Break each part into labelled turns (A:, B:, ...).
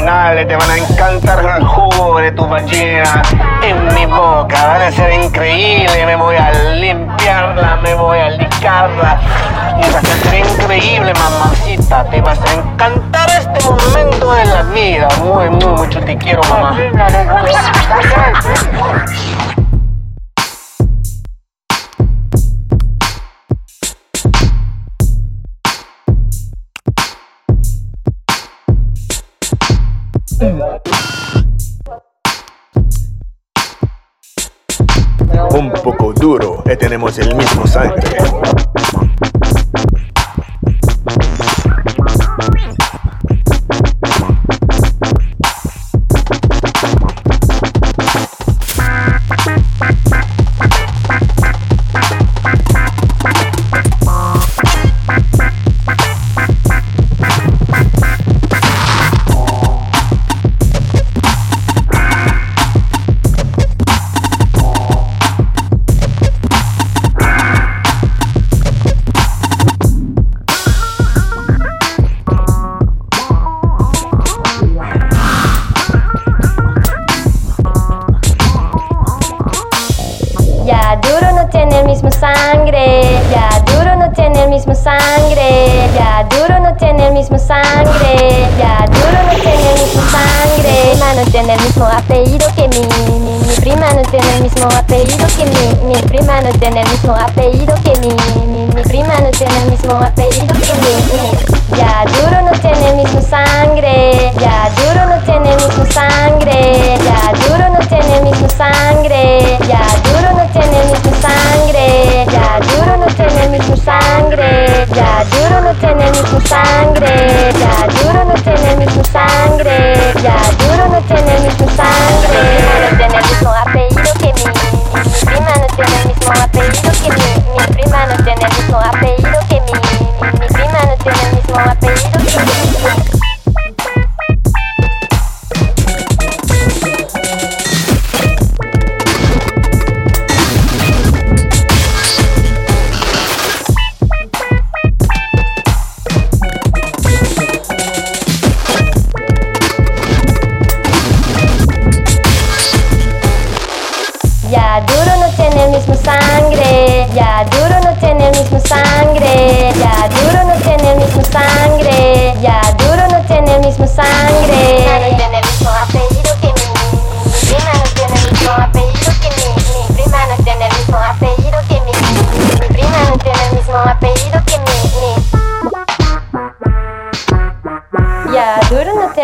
A: te van a encantar el jugo de tu ballena en mi boca. Van a ser increíble, me voy a limpiarla, me voy a licarla. Y va a ser increíble, mamacita. Te vas a encantar este momento de la vida. Muy, muy, mucho te quiero, mamá.
B: Tenemos el mismo sangre.
C: Mismo sangre, ya duro no tiene el mismo sangre, ya duro no tiene el mismo sangre, ya duro no tiene el mismo sangre. Mi prima no tiene el mismo apellido que mi, mi, prima no tiene el mismo apellido que mi, mi prima no tiene el mismo apellido que mi, mi, prima no tiene el mismo apellido que mi. Ya duro no tiene el mismo sangre, ya duro no tiene el mismo sangre, ya duro no tiene el mismo sangre, ya duro no tiene el mismo sangre,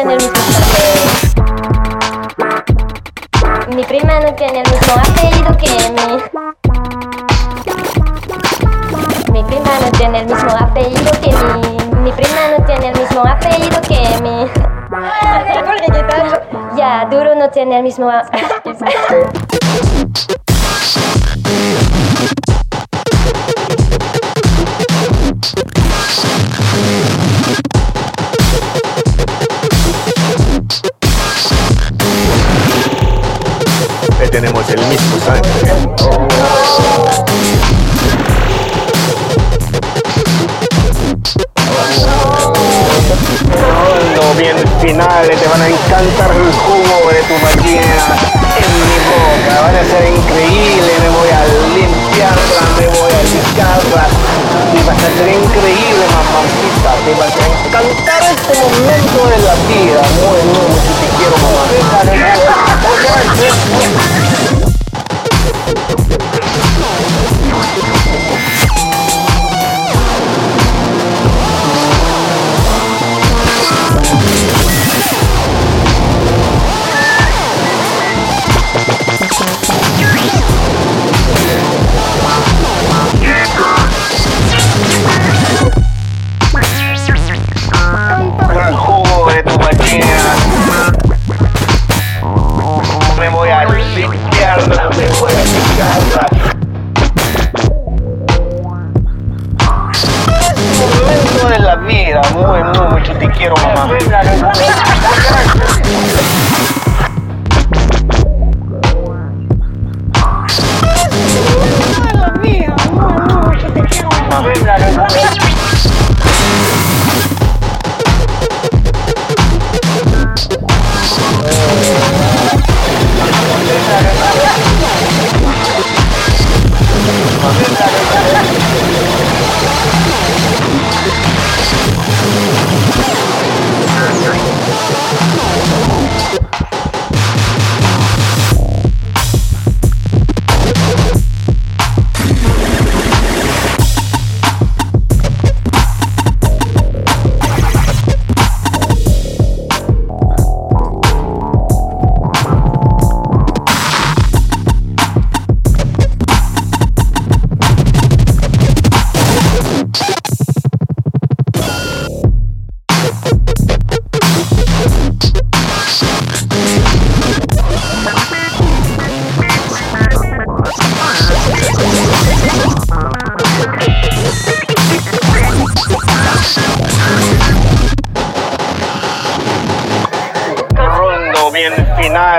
C: tiene el mismo sangre. Mi prima no tiene el mismo apellido que mi. Mi prima no tiene el mismo apellido que mi. Mi prima no tiene el mismo apellido que mi. Ya, duro no tiene el mismo. a-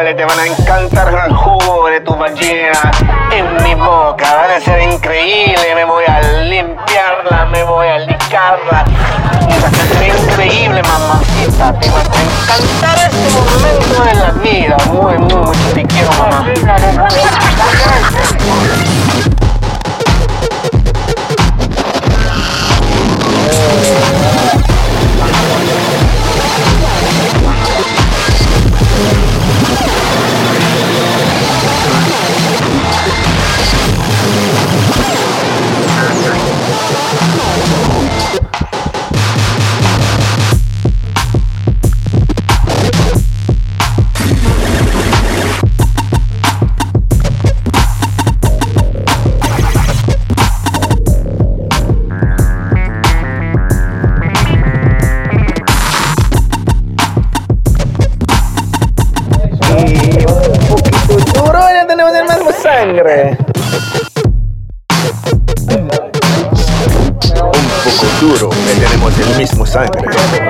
A: Te van a encantar el jugo de tu vagina en mi boca, van a ser increíbles, me voy a limpiarla, me voy a licarla, va a ser increíble mamacita, te va a encantar este momento de la vida, muy, muy, mucho te quiero.
B: Sangre. Un poco duro, ya tenemos el mismo sangre.